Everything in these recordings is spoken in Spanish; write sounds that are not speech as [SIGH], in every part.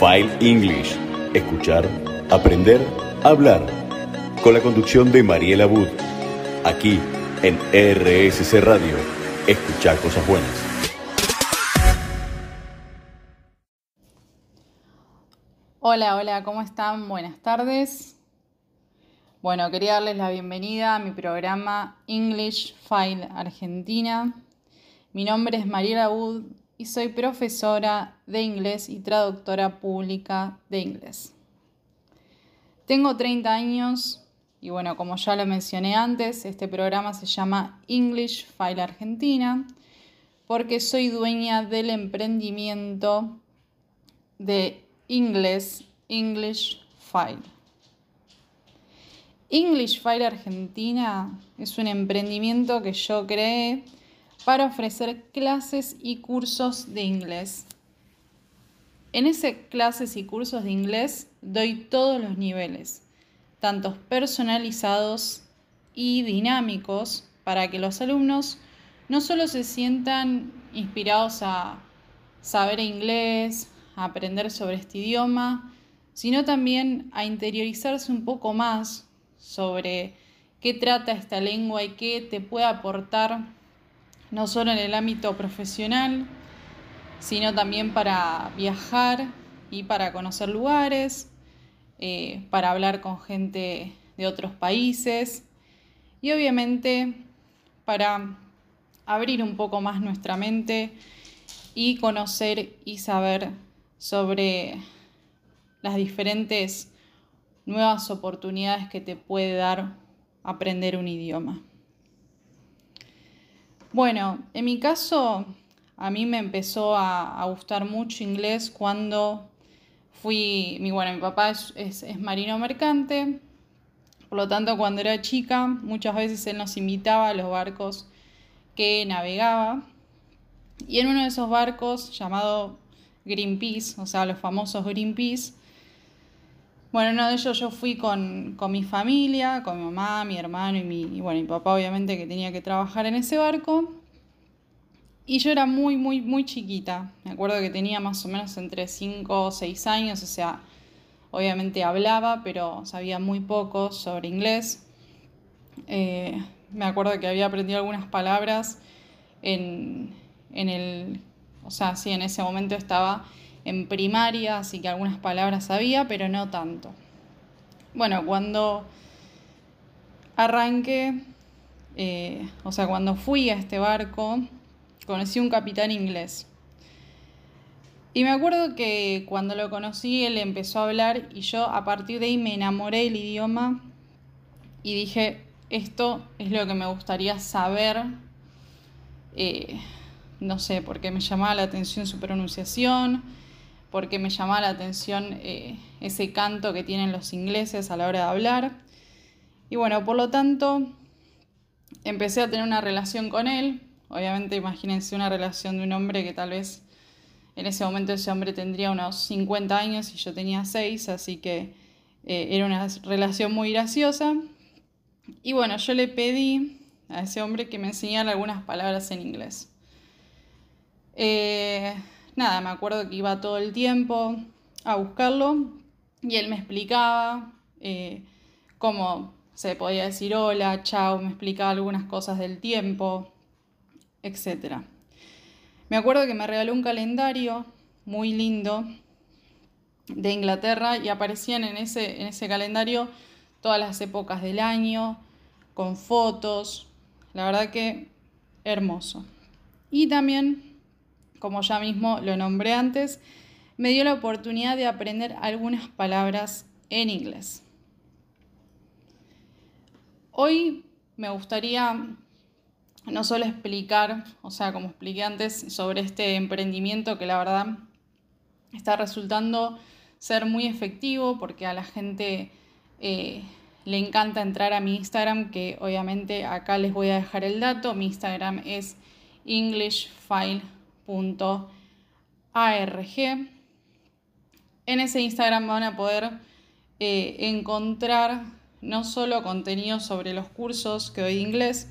File English. Escuchar, aprender, hablar. Con la conducción de Mariela Wood. Aquí en RSC Radio. Escuchar cosas buenas. Hola, hola, ¿cómo están? Buenas tardes. Bueno, quería darles la bienvenida a mi programa English File Argentina. Mi nombre es Mariela Wood y soy profesora de inglés y traductora pública de inglés. Tengo 30 años y bueno, como ya lo mencioné antes, este programa se llama English File Argentina porque soy dueña del emprendimiento de inglés English File. English File Argentina es un emprendimiento que yo creé para ofrecer clases y cursos de inglés. En ese clases y cursos de inglés doy todos los niveles, tanto personalizados y dinámicos, para que los alumnos no solo se sientan inspirados a saber inglés, a aprender sobre este idioma, sino también a interiorizarse un poco más sobre qué trata esta lengua y qué te puede aportar, no solo en el ámbito profesional, sino también para viajar y para conocer lugares, eh, para hablar con gente de otros países y obviamente para abrir un poco más nuestra mente y conocer y saber sobre las diferentes nuevas oportunidades que te puede dar aprender un idioma. Bueno, en mi caso, a mí me empezó a, gustar mucho inglés cuando fui, mi, bueno, mi papá es, es marino mercante, por lo tanto cuando era chica muchas veces él nos invitaba a los barcos que navegaba y en uno de esos barcos llamado Greenpeace, o sea, los famosos Greenpeace, bueno, uno de ellos yo fui con, mi familia, con mi mamá, mi hermano y mi, bueno, mi papá obviamente que tenía que trabajar en ese barco. Y yo era muy, muy, muy chiquita. Me acuerdo que tenía más o menos entre 5 o 6 años, o sea, obviamente hablaba, pero sabía muy poco sobre inglés. Eh, me acuerdo que había aprendido algunas palabras en, en el, o sea, sí, en ese momento estaba en primaria, así que algunas palabras sabía, pero no tanto. Bueno, cuando arranqué, eh, o sea, cuando fui a este barco, conocí un capitán inglés. Y me acuerdo que cuando lo conocí, él empezó a hablar y yo a partir de ahí me enamoré del idioma y dije, esto es lo que me gustaría saber. Eh, no sé, porque me llamaba la atención su pronunciación, porque me llamaba la atención eh, ese canto que tienen los ingleses a la hora de hablar. Y bueno, por lo tanto, empecé a tener una relación con él. Obviamente, imagínense una relación de un hombre que tal vez en ese momento ese hombre tendría unos 50 años y yo tenía 6, así que eh, era una relación muy graciosa. Y bueno, yo le pedí a ese hombre que me enseñara algunas palabras en inglés. Eh, nada, me acuerdo que iba todo el tiempo a buscarlo y él me explicaba eh, cómo se podía decir hola, chao, me explicaba algunas cosas del tiempo, etc. Me acuerdo que me regaló un calendario muy lindo de Inglaterra y aparecían en ese, en ese calendario todas las épocas del año, con fotos, la verdad que hermoso. Y también como ya mismo lo nombré antes, me dio la oportunidad de aprender algunas palabras en inglés. Hoy me gustaría no solo explicar, o sea, como expliqué antes, sobre este emprendimiento que la verdad está resultando ser muy efectivo porque a la gente eh, le encanta entrar a mi Instagram, que obviamente acá les voy a dejar el dato. Mi Instagram es EnglishFile En ese Instagram van a poder eh, encontrar no solo contenido sobre los cursos que doy de inglés,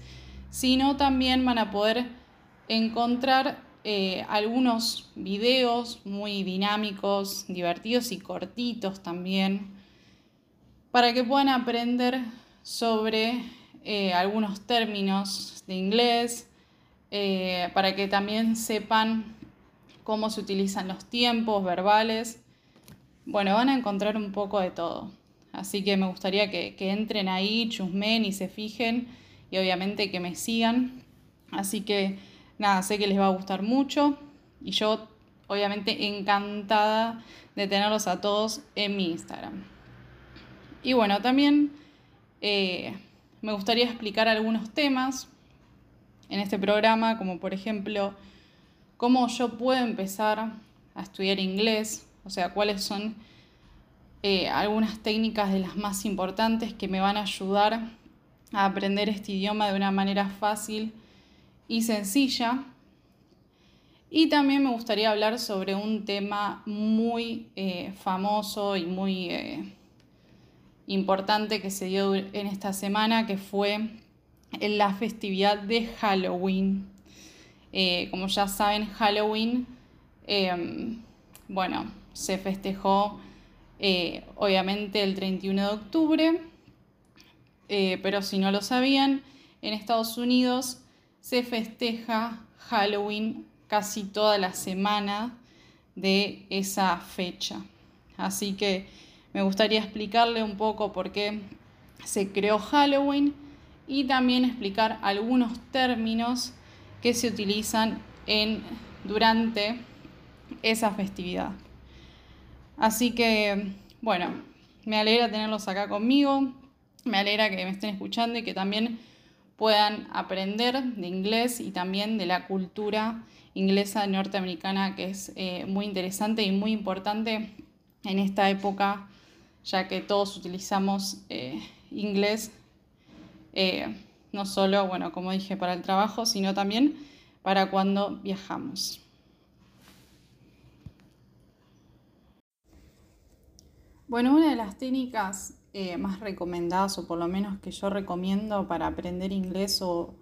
sino también van a poder encontrar eh, algunos videos muy dinámicos, divertidos y cortitos también, para que puedan aprender sobre eh, algunos términos de inglés, eh, para que también sepan cómo se utilizan los tiempos verbales. Bueno, van a encontrar un poco de todo. Así que me gustaría que, entren ahí, chusmen y se fijen y obviamente que me sigan. Así que nada, sé que les va a gustar mucho y yo obviamente encantada de tenerlos a todos en mi Instagram. Y bueno, también eh, me gustaría explicar algunos temas en este programa, como por ejemplo, cómo yo puedo empezar a estudiar inglés, o sea, cuáles son eh, algunas técnicas de las más importantes que me van a ayudar a aprender este idioma de una manera fácil y sencilla. Y también me gustaría hablar sobre un tema muy eh, famoso y muy eh, importante que se dio en esta semana, que fue la festividad de Halloween. como ya saben, Halloween, bueno, se festejó eh, obviamente el 31 de octubre, eh, pero si no lo sabían, en Estados Unidos se festeja Halloween casi toda la semana de esa fecha. Así que me gustaría explicarle un poco por qué se creó Halloween y también explicar algunos términos que se utilizan en, durante esa festividad. Así que, bueno, me alegra tenerlos acá conmigo, me alegra que me estén escuchando y que también puedan aprender de inglés y también de la cultura inglesa norteamericana, que es eh, muy interesante y muy importante en esta época, ya que todos utilizamos eh, inglés, eh, no solo, bueno, como dije, para el trabajo, sino también para cuando viajamos. Bueno, una de las técnicas eh, más recomendadas, o por lo menos que yo recomiendo para aprender inglés o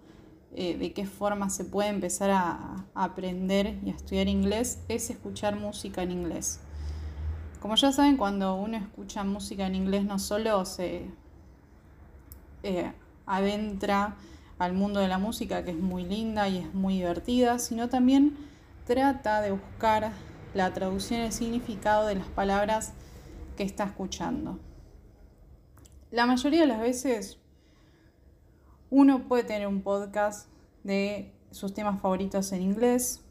eh, de qué forma se puede empezar a, aprender y a estudiar inglés, es escuchar música en inglés. Como ya saben, cuando uno escucha música en inglés no solo se adentra al mundo de la música, que es muy linda y es muy divertida, sino también trata de buscar la traducción y el significado de las palabras que está escuchando. La mayoría de las veces uno puede tener un podcast de sus temas favoritos en inglés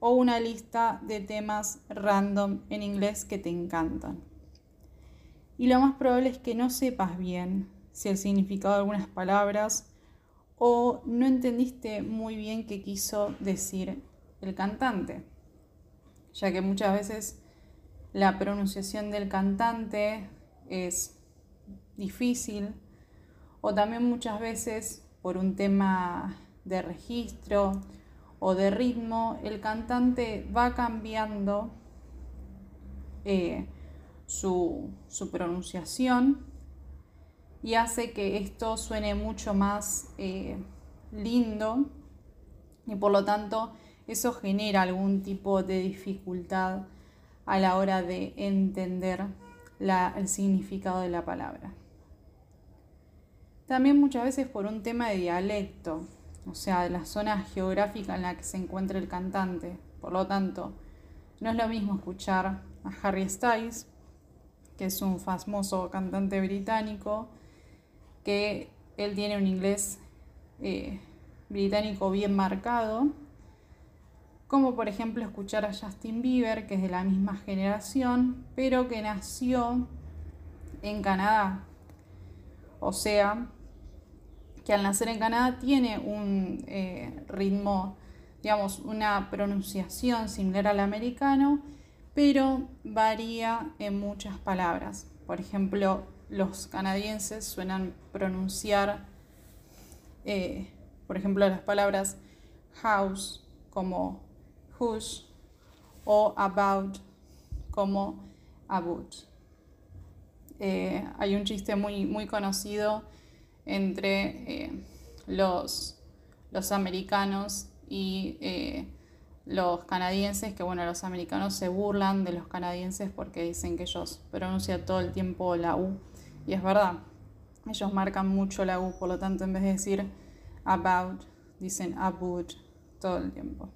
o una lista de temas random en inglés que te encantan. Y lo más probable es que no sepas bien si el significado de algunas palabras o no entendiste muy bien qué quiso decir el cantante, ya que muchas veces la pronunciación del cantante es difícil o también muchas veces por un tema de registro o de ritmo, el cantante va cambiando eh, su, pronunciación y hace que esto suene mucho más eh, lindo y por lo tanto eso genera algún tipo de dificultad a la hora de entender el significado de la palabra. También muchas veces por un tema de dialecto, o sea, de la zona geográfica en la que se encuentra el cantante. Por lo tanto, no es lo mismo escuchar a Harry Styles, que es un famoso cantante británico, que él tiene un inglés eh, británico bien marcado, como por ejemplo escuchar a Justin Bieber, que es de la misma generación, pero que nació en Canadá. O sea, que al nacer en Canadá tiene un eh, ritmo, digamos, una pronunciación similar al americano, pero varía en muchas palabras. Por ejemplo, los canadienses suelen pronunciar, eh, por ejemplo, las palabras house como o about como about. Eh, hay un chiste muy, muy conocido entre eh, los, los, americanos y los canadienses, que bueno, los americanos se burlan de los canadienses porque dicen que ellos pronuncian todo el tiempo la U. Y es verdad, ellos marcan mucho la U, por lo tanto en vez de decir about, dicen about todo el tiempo.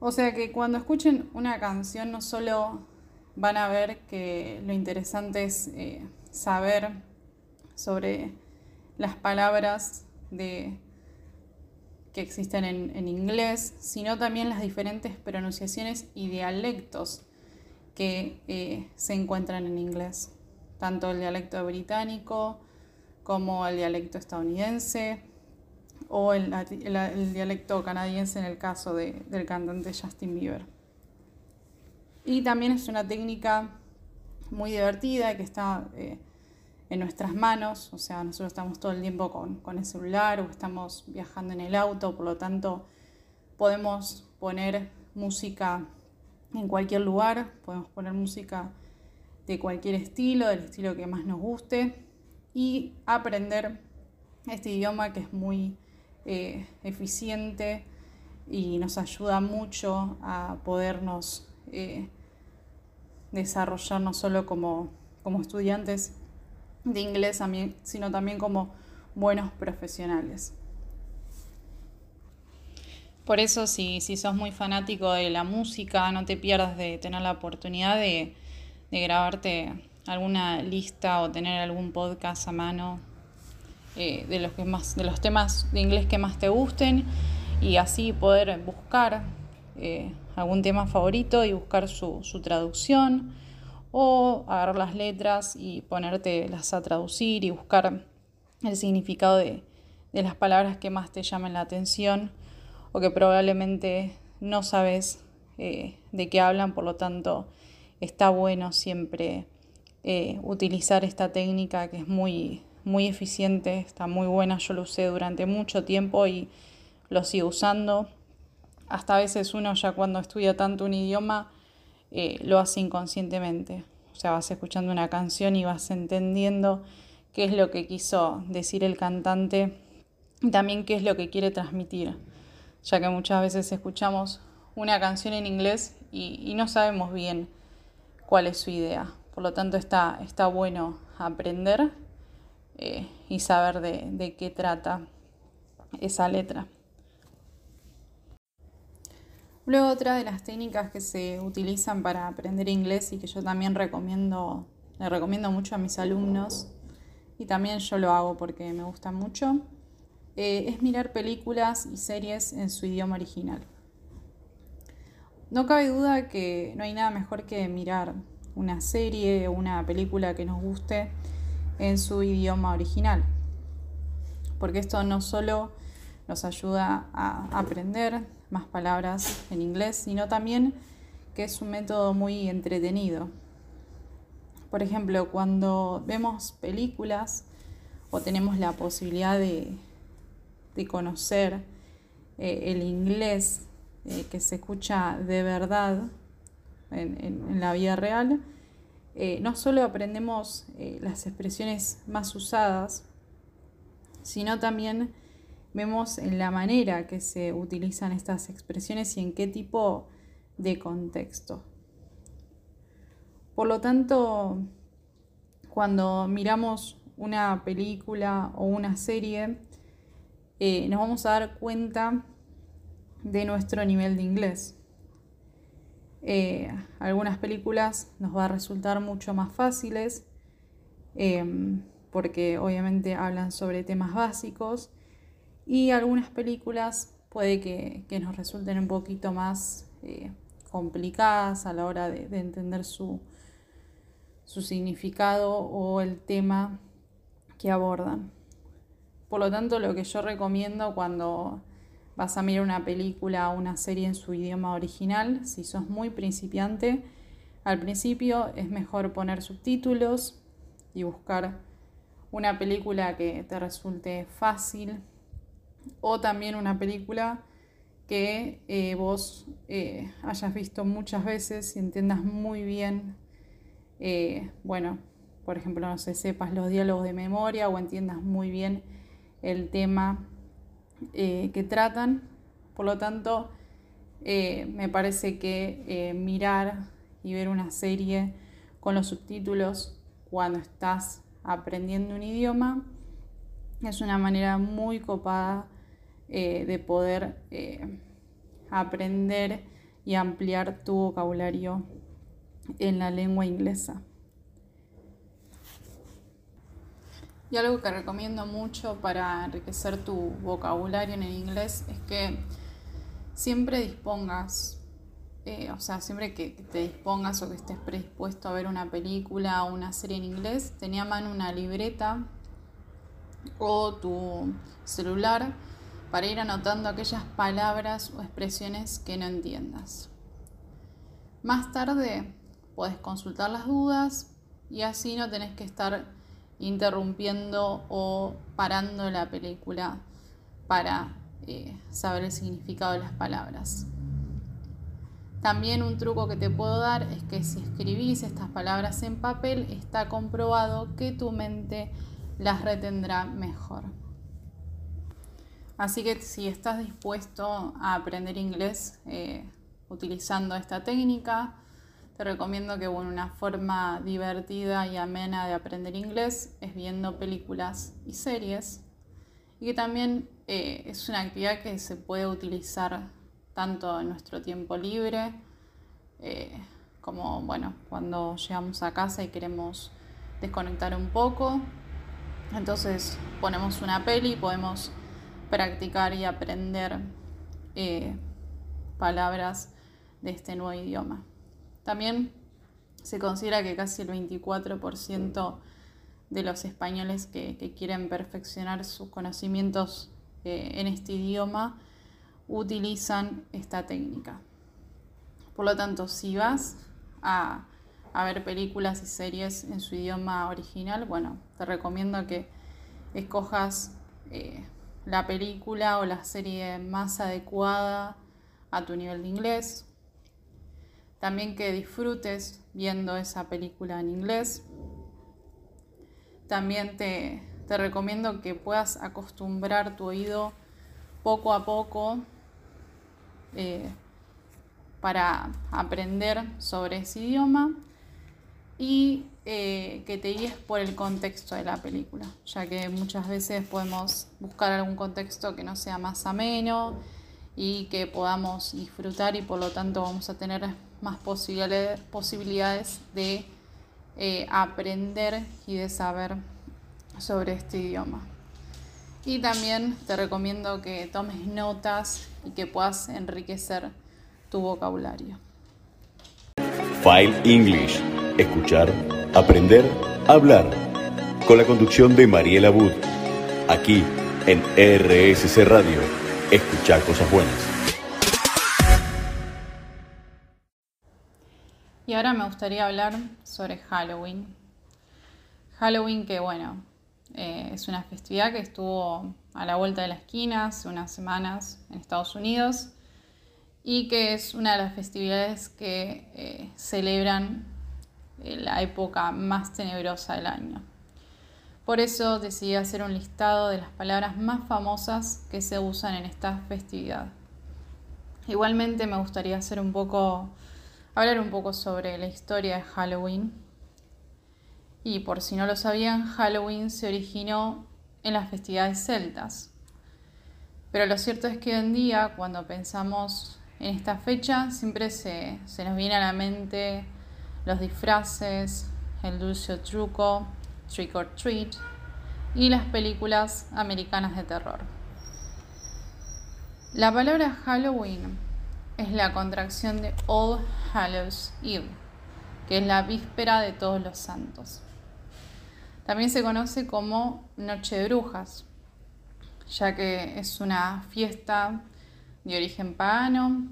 O sea que cuando escuchen una canción no solo van a ver que lo interesante es eh, saber sobre las palabras de, que existen en, inglés, sino también las diferentes pronunciaciones y dialectos que eh, se encuentran en inglés, tanto el dialecto británico como el dialecto estadounidense o el, dialecto canadiense en el caso del cantante Justin Bieber. Y también es una técnica muy divertida que está eh, en nuestras manos, o sea, nosotros estamos todo el tiempo con, el celular o estamos viajando en el auto, por lo tanto podemos poner música en cualquier lugar, podemos poner música de cualquier estilo, del estilo que más nos guste y aprender este idioma que es muy eh, eficiente y nos ayuda mucho a podernos eh, desarrollar no solo como, como estudiantes, de inglés, sino también como buenos profesionales. Por eso, si, si sos muy fanático de la música, no te pierdas de tener la oportunidad de, grabarte alguna lista o tener algún podcast a mano eh, de, los que más, de los temas de inglés que más te gusten y así poder buscar eh, algún tema favorito y buscar su, su traducción o agarrar las letras y ponértelas a traducir y buscar el significado de, las palabras que más te llamen la atención o que probablemente no sabes eh, de qué hablan, por lo tanto está bueno siempre eh, utilizar esta técnica que es muy, muy eficiente, está muy buena, yo lo usé durante mucho tiempo y lo sigo usando. Hasta a veces uno ya cuando estudia tanto un idioma eh, lo hace inconscientemente. O sea, vas escuchando una canción y vas entendiendo qué es lo que quiso decir el cantante y también qué es lo que quiere transmitir. Ya que muchas veces escuchamos una canción en inglés y, no sabemos bien cuál es su idea. Por lo tanto, está, está bueno aprender eh, y saber de qué trata esa letra. Luego otra de las técnicas que se utilizan para aprender inglés y que yo también recomiendo, le recomiendo mucho a mis alumnos y también yo lo hago porque me gusta mucho, eh, es mirar películas y series en su idioma original. No cabe duda que no hay nada mejor que mirar una serie o una película que nos guste en su idioma original, porque esto no solo nos ayuda a aprender más palabras en inglés, sino también que es un método muy entretenido. Por ejemplo, cuando vemos películas o tenemos la posibilidad de, conocer eh, el inglés eh, que se escucha de verdad en, la vida real, eh, no solo aprendemos las expresiones más usadas, sino también vemos en la manera que se utilizan estas expresiones y en qué tipo de contexto. Por lo tanto, cuando miramos una película o una serie, eh, nos vamos a dar cuenta de nuestro nivel de inglés. Eh, algunas películas nos va a resultar mucho más fáciles eh, porque obviamente hablan sobre temas básicos y algunas películas puede que, nos resulten un poquito más eh, complicadas a la hora de, entender su, su significado o el tema que abordan. Por lo tanto, lo que yo recomiendo cuando vas a mirar una película o una serie en su idioma original, si sos muy principiante, al principio es mejor poner subtítulos y buscar una película que te resulte fácil o también una película que eh, vos eh, hayas visto muchas veces y entiendas muy bien, eh, bueno, por ejemplo, no sé, sepas los diálogos de memoria o entiendas muy bien el tema que tratan. Por lo tanto, eh, me parece que eh, mirar y ver una serie con los subtítulos cuando estás aprendiendo un idioma es una manera muy copada eh, de poder aprender y ampliar tu vocabulario en la lengua inglesa. Y algo que recomiendo mucho para enriquecer tu vocabulario en el inglés es que siempre dispongas, eh, o sea, siempre que te dispongas o que estés predispuesto a ver una película o una serie en inglés, tenía a mano una libreta o tu celular para ir anotando aquellas palabras o expresiones que no entiendas. Más tarde puedes consultar las dudas y así no tenés que estar interrumpiendo o parando la película para eh, saber el significado de las palabras. También un truco que te puedo dar es que si escribís estas palabras en papel, está comprobado que tu mente las retendrá mejor. Así que si estás dispuesto a aprender inglés eh, utilizando esta técnica, te recomiendo que una forma divertida y amena de aprender inglés es viendo películas y series y que también eh, es una actividad que se puede utilizar tanto en nuestro tiempo libre eh, como bueno, cuando llegamos a casa y queremos desconectar un poco. Entonces ponemos una peli y podemos practicar y aprender eh, palabras de este nuevo idioma. También se considera que casi el 24% de los españoles que, quieren perfeccionar sus conocimientos eh, en este idioma utilizan esta técnica. Por lo tanto, si vas a, ver películas y series en su idioma original, bueno, te recomiendo que escojas eh, la película o la serie más adecuada a tu nivel de inglés. También que disfrutes viendo esa película en inglés. También te, recomiendo que puedas acostumbrar tu oído poco a poco eh, para aprender sobre ese idioma y eh, que te guíes por el contexto de la película, ya que muchas veces podemos buscar algún contexto que no sea más ameno y que podamos disfrutar y por lo tanto vamos a tener más posibilidades de eh, aprender y de saber sobre este idioma. Y también te recomiendo que tomes notas y que puedas enriquecer tu vocabulario. File English. Escuchar, aprender, hablar. Con la conducción de Mariela Wood. Aquí en RSC Radio. Escuchar cosas buenas. Y ahora me gustaría hablar sobre Halloween. Halloween que bueno, eh, es una festividad que estuvo a la vuelta de la esquina hace unas semanas en Estados Unidos y que es una de las festividades que eh, celebran eh, la época más tenebrosa del año. Por eso decidí hacer un listado de las palabras más famosas que se usan en esta festividad. Igualmente me gustaría hacer un poco hablar un poco sobre la historia de Halloween. Y por si no lo sabían, Halloween se originó en las festividades celtas. Pero lo cierto es que hoy en día, cuando pensamos en esta fecha, siempre se, se nos viene a la mente los disfraces, el dulce truco, trick or treat y las películas americanas de terror. La palabra Halloween es la contracción de All Hallows Eve, que es la víspera de todos los santos. También se conoce como Noche de Brujas, ya que es una fiesta de origen pagano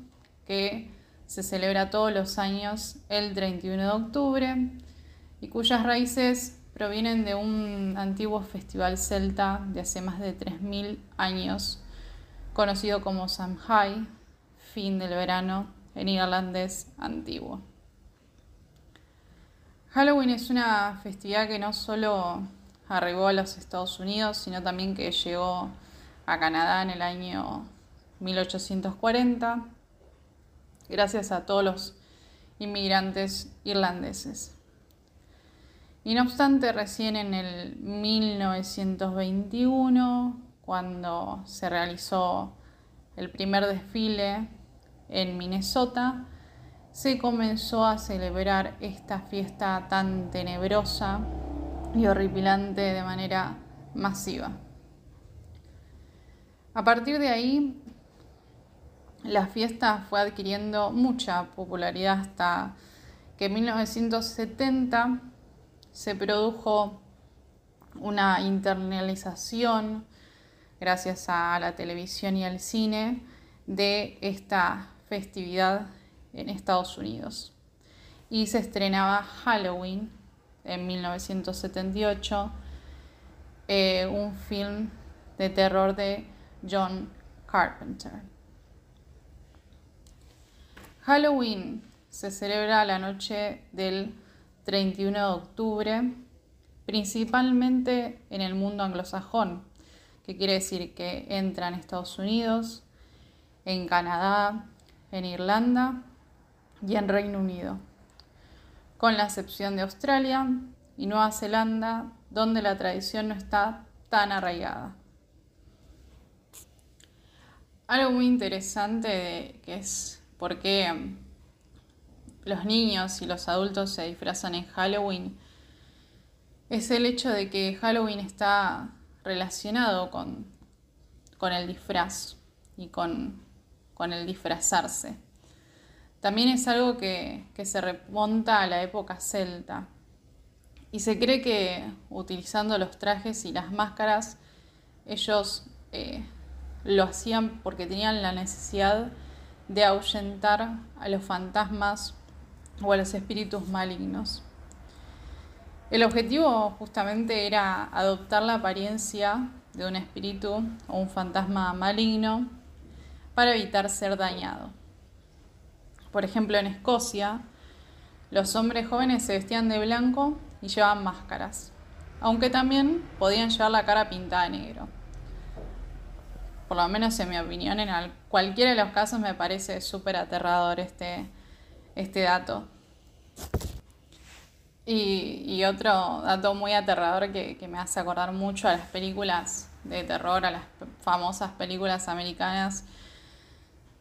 que se celebra todos los años el 31 de octubre y cuyas raíces provienen de un antiguo festival celta de hace más de 3.000 años, conocido como Samhain, fin del verano en irlandés antiguo. Halloween es una festividad que no solo arribó a los Estados Unidos, sino también que llegó a Canadá en el año 1840 gracias a todos los inmigrantes irlandeses. Y no obstante, recién en el 1921, cuando se realizó el primer desfile en Minnesota, se comenzó a celebrar esta fiesta tan tenebrosa y horripilante de manera masiva. A partir de ahí, la fiesta fue adquiriendo mucha popularidad hasta que en 1970 se produjo una internalización gracias a la televisión y al cine de esta festividad en Estados Unidos. Y se estrenaba Halloween en 1978, eh, un film de terror de John Carpenter. Halloween se celebra la noche del 31 de octubre, principalmente en el mundo anglosajón, que quiere decir que entra en Estados Unidos, en Canadá, en Irlanda y en Reino Unido, con la excepción de Australia y Nueva Zelanda, donde la tradición no está tan arraigada. Algo muy interesante que es por qué los niños y los adultos se disfrazan en Halloween es el hecho de que Halloween está relacionado con, con el disfraz y con, con, el disfrazarse. También es algo que, que, se remonta a la época celta y se cree que utilizando los trajes y las máscaras ellos eh, lo hacían porque tenían la necesidad de ahuyentar a los fantasmas o a los espíritus malignos. El objetivo justamente era adoptar la apariencia de un espíritu o un fantasma maligno para evitar ser dañado. Por ejemplo, en Escocia, los hombres jóvenes se vestían de blanco y llevaban máscaras, aunque también podían llevar la cara pintada de negro. Por lo menos en mi opinión, en cualquiera de los casos me parece súper aterrador este, este dato. Y, otro dato muy aterrador que, me hace acordar mucho a las películas de terror, a las famosas películas americanas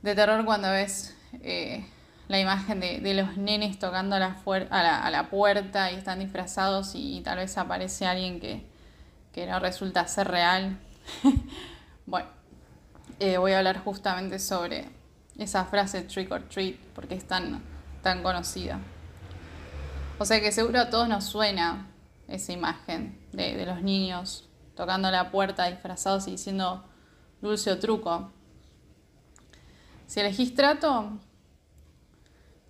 de terror cuando ves eh, la imagen de, los nenes tocando a la, puerta y están disfrazados y, tal vez aparece alguien que, no resulta ser real. [LAUGHS] bueno, eh, voy a hablar justamente sobre esa frase trick or treat porque es tan conocida. O sea que seguro a todos nos suena esa imagen de, los niños tocando la puerta disfrazados y diciendo dulce o truco. Si elegís trato,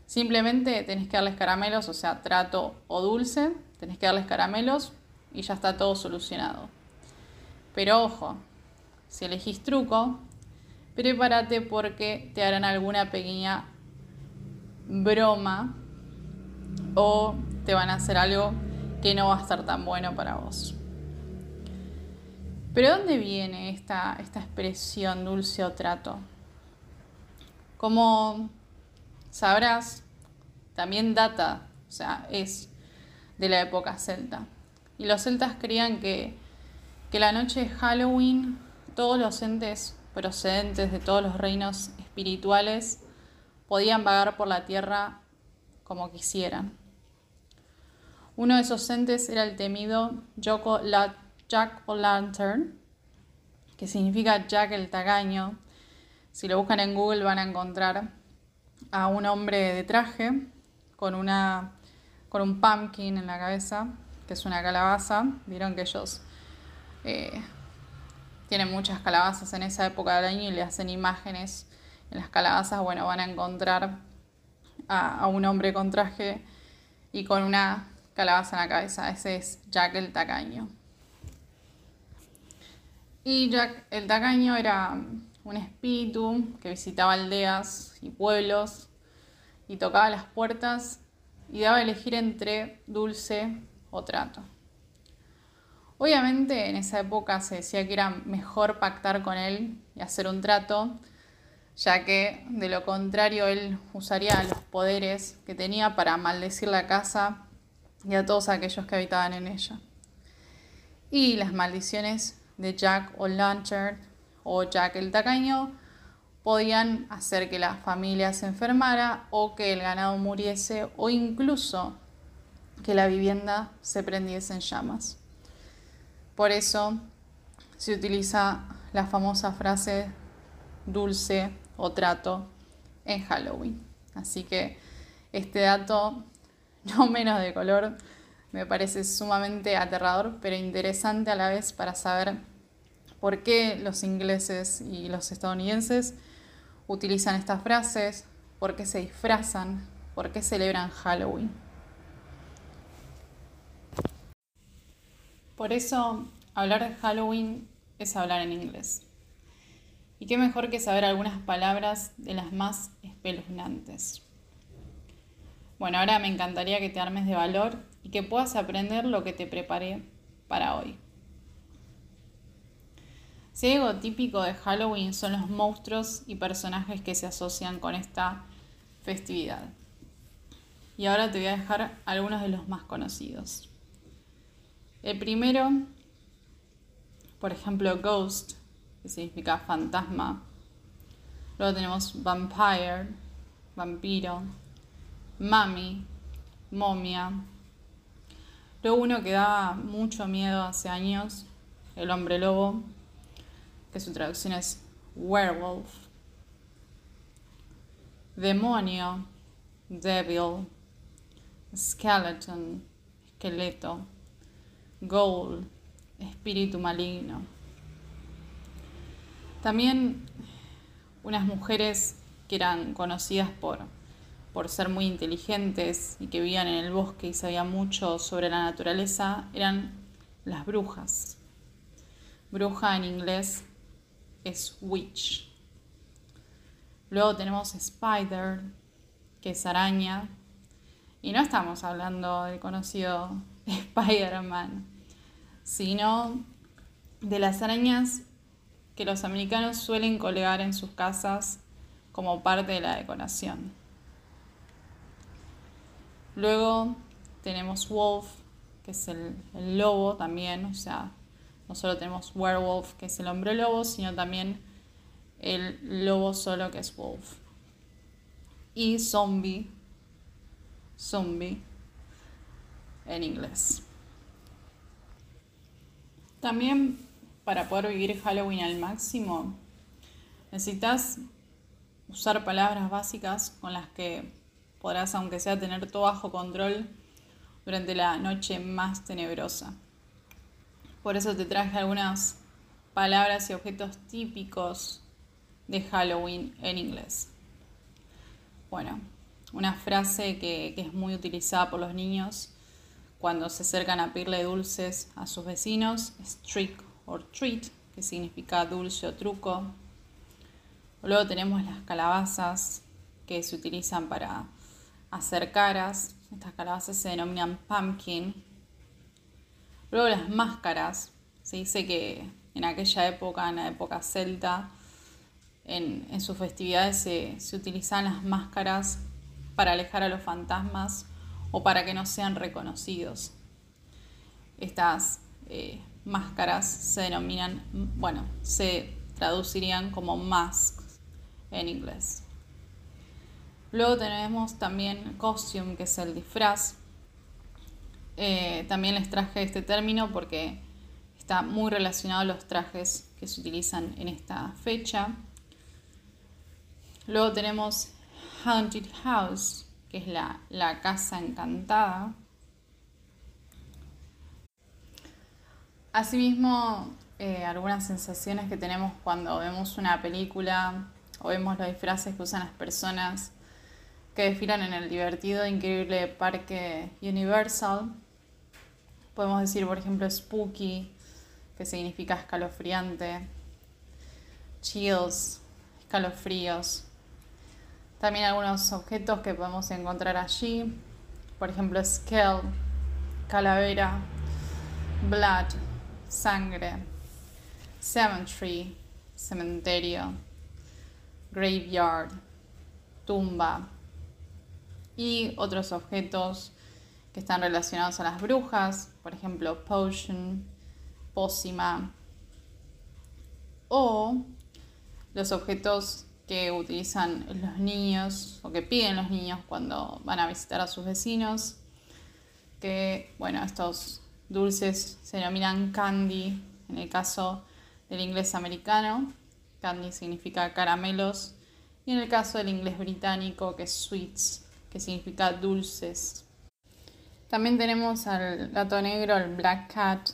simplemente tenés que darles caramelos, o sea, trato o dulce, tenés que darles caramelos y ya está todo solucionado. Pero ojo, si elegís truco, prepárate porque te harán alguna pequeña broma o te van a hacer algo que no va a estar tan bueno para vos. Pero ¿dónde viene esta, esta expresión dulce o trato? Como sabrás, también data, o sea, es de la época celta. Y los celtas creían que, que la noche de Halloween todos los entes procedentes de todos los reinos espirituales podían vagar por la tierra como quisieran. Uno de esos entes era el temido Jack o Lantern, que significa Jack el Tagaño. Si lo buscan en Google van a encontrar a un hombre de traje con, una, con un pumpkin en la cabeza, que es una calabaza. Vieron que ellos eh, tienen muchas calabazas en esa época del año y le hacen imágenes en las calabazas, bueno, van a encontrar a, un hombre con traje y con una calabaza en la cabeza. Ese es Jack el Tacaño. Y Jack el Tacaño era un espíritu que visitaba aldeas y pueblos y tocaba las puertas y daba a elegir entre dulce o trato. Obviamente en esa época se decía que era mejor pactar con él y hacer un trato, ya que de lo contrario él usaría los poderes que tenía para maldecir la casa y a todos aquellos que habitaban en ella. Y las maldiciones de Jack o Lantern o Jack el tacaño podían hacer que la familia se enfermara o que el ganado muriese o incluso que la vivienda se prendiese en llamas. Por eso se utiliza la famosa frase dulce o trato en Halloween. Así que este dato, [LAUGHS] no menos de color, me parece sumamente aterrador, pero interesante a la vez para saber por qué los ingleses y los estadounidenses utilizan estas frases, por qué se disfrazan, por qué celebran Halloween. Por eso, hablar de Halloween es hablar en inglés. Y qué mejor que saber algunas palabras de las más espeluznantes. Bueno, ahora me encantaría que te armes de valor y que puedas aprender lo que te preparé para hoy. Si algo típico de Halloween son los monstruos y personajes que se asocian con esta festividad. Y ahora te voy a dejar algunos de los más conocidos. El primero, por ejemplo, Ghost, que significa fantasma. Luego tenemos Vampire, vampiro. Mami, momia. Luego uno que da mucho miedo hace años, el hombre lobo, que su traducción es werewolf. Demonio, devil. Skeleton, esqueleto. Ghoul, espíritu maligno. También unas mujeres que eran conocidas por, por ser muy inteligentes y que vivían en el bosque y sabían mucho sobre la naturaleza eran las brujas. Bruja en inglés es witch. Luego tenemos spider, que es araña. Y no estamos hablando del conocido [LAUGHS] Spider-Man, sino de las arañas que los americanos suelen colgar en sus casas como parte de la decoración. Luego tenemos wolf, que es el, lobo también, o sea, no solo tenemos werewolf, que es el hombre lobo, sino también el lobo solo, que es wolf. Y zombie, zombie en inglés. También para poder vivir Halloween al máximo, necesitas usar palabras básicas con las que podrás, aunque sea, tener todo bajo control durante la noche más tenebrosa. Por eso te traje algunas palabras y objetos típicos de Halloween en inglés. Bueno, una frase que, es muy utilizada por los niños cuando se acercan a pedirle dulces a sus vecinos es trick or treat, que significa dulce o truco. Luego tenemos las calabazas que se utilizan para hacer caras. Estas calabazas se denominan pumpkin. Luego las máscaras. Se dice que en aquella época, en la época celta, en, sus festividades se, se utilizan las máscaras para alejar a los fantasmas o para que no sean reconocidos. Estas eh, máscaras se denominan, bueno, se traducirían como masks en inglés. Luego tenemos también costume, que es el disfraz. Eh, también les traje este término porque está muy relacionado a los trajes que se utilizan en esta fecha. Luego tenemos Haunted House, que es la, casa encantada. Asimismo, eh, algunas sensaciones que tenemos cuando vemos una película o vemos los disfraces que usan las personas que desfilan en el divertido, increíble parque Universal. Podemos decir, por ejemplo, spooky, que significa escalofriante, chills, escalofríos, también algunos objetos que podemos encontrar allí, por ejemplo, skull, calavera, blood, sangre, cemetery, cementerio, graveyard, tumba y otros objetos que están relacionados a las brujas, por ejemplo, potion, pócima, o los objetos que utilizan los niños o que piden los niños cuando van a visitar a sus vecinos, que bueno, estos dulces se denominan candy en el caso del inglés americano, candy significa caramelos, y en el caso del inglés británico que es sweets, que significa dulces. También tenemos al gato negro, el Black Cat,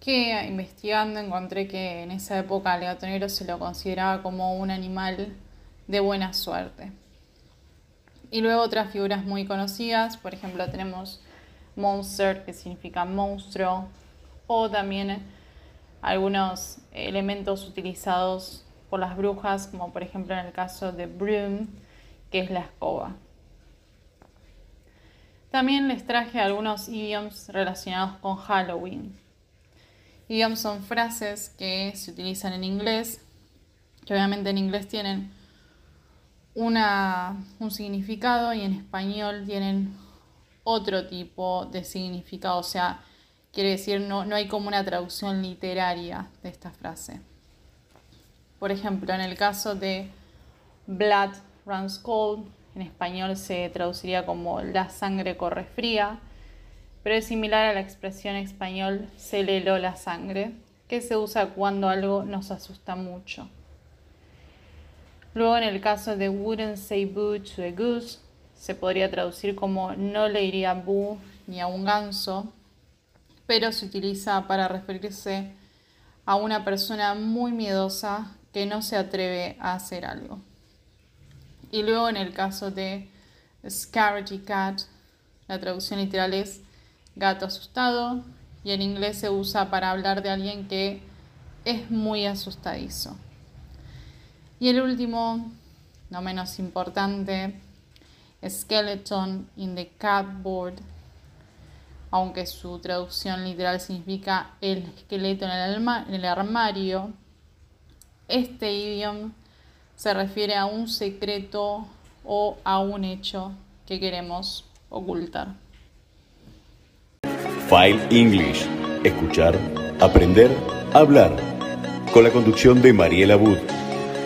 que investigando encontré que en esa época el gato negro se lo consideraba como un animal de buena suerte. Y luego otras figuras muy conocidas, por ejemplo tenemos Monster, que significa monstruo, o también algunos elementos utilizados por las brujas, como por ejemplo en el caso de Broom, que es la escoba. También les traje algunos idioms relacionados con Halloween. Idioms son frases que se utilizan en inglés, que obviamente en inglés tienen una, un significado y en español tienen otro tipo de significado. O sea, quiere decir, no, no hay como una traducción literaria de esta frase. Por ejemplo, en el caso de Blood runs cold, en español se traduciría como la sangre corre fría, pero es similar a la expresión español se le heló la sangre, que se usa cuando algo nos asusta mucho. Luego en el caso de wouldn't say boo to a goose, se podría traducir como no le iría boo ni a un ganso, pero se utiliza para referirse a una persona muy miedosa que no se atreve a hacer algo. Y luego en el caso de Scaredy Cat, la traducción literal es gato asustado y en inglés se usa para hablar de alguien que es muy asustadizo. Y el último, no menos importante, Skeleton in the Cupboard, aunque su traducción literal significa el esqueleto en el, en el armario. Este idioma se refiere a un secreto o a un hecho que queremos ocultar. File English. Escuchar, aprender, hablar. Con la conducción de Mariela Wood.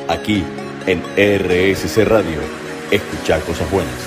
Aquí en RSC Radio. Escuchar cosas buenas.